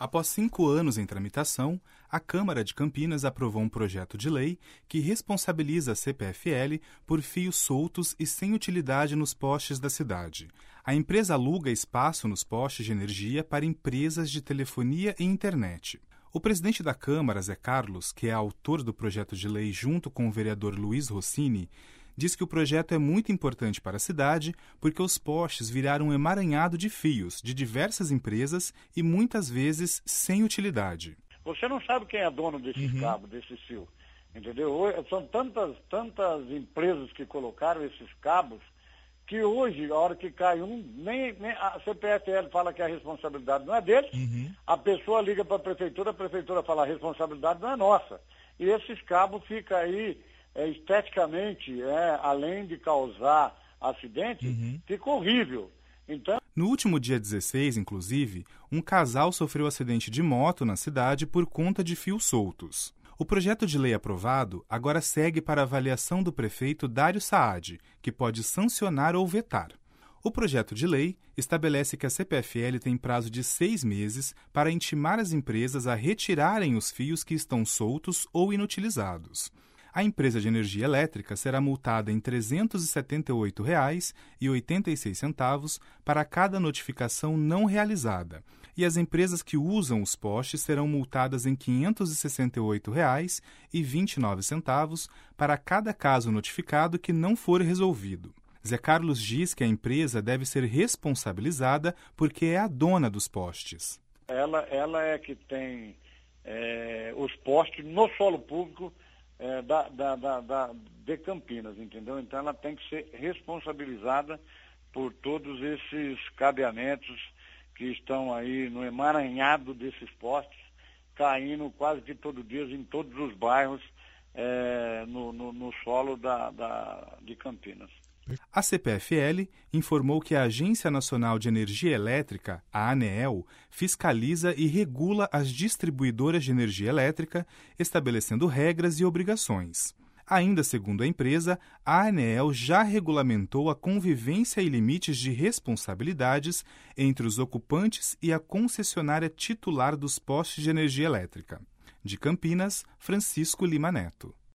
Após cinco anos em tramitação, a Câmara de Campinas aprovou um projeto de lei que responsabiliza a CPFL por fios soltos e sem utilidade nos postes da cidade. A empresa aluga espaço nos postes de energia para empresas de telefonia e internet. O presidente da Câmara, Zé Carlos, que é autor do projeto de lei junto com o vereador Luiz Rossini, diz que o projeto é muito importante para a cidade porque os postes viraram um emaranhado de fios de diversas empresas e muitas vezes sem utilidade. Você não sabe quem é dono desses uhum. cabos, desses fios. Entendeu? São tantas, tantas empresas que colocaram esses cabos que hoje, a hora que cai um, nem, nem a CPFL fala que a responsabilidade não é deles, uhum. a pessoa liga para a prefeitura, a prefeitura fala a responsabilidade não é nossa. E esses cabos ficam aí é, esteticamente, é, além de causar acidente, uhum. fica horrível. Então... No último dia 16, inclusive, um casal sofreu acidente de moto na cidade por conta de fios soltos. O projeto de lei aprovado agora segue para avaliação do prefeito Dário Saad, que pode sancionar ou vetar. O projeto de lei estabelece que a CPFL tem prazo de seis meses para intimar as empresas a retirarem os fios que estão soltos ou inutilizados a empresa de energia elétrica será multada em R$ 378,86 para cada notificação não realizada, e as empresas que usam os postes serão multadas em R$ 568,29 para cada caso notificado que não for resolvido. Zé Carlos diz que a empresa deve ser responsabilizada porque é a dona dos postes. Ela, ela é que tem é, os postes no solo público é, da, da, da, de Campinas, entendeu? Então ela tem que ser responsabilizada por todos esses cabeamentos que estão aí no emaranhado desses postes, caindo quase que todo dia em todos os bairros é, no, no, no, solo da, da, de Campinas. A CPFL informou que a Agência Nacional de Energia Elétrica, a ANEEL, fiscaliza e regula as distribuidoras de energia elétrica, estabelecendo regras e obrigações. Ainda segundo a empresa, a ANEEL já regulamentou a convivência e limites de responsabilidades entre os ocupantes e a concessionária titular dos postes de energia elétrica. De Campinas, Francisco Lima Neto.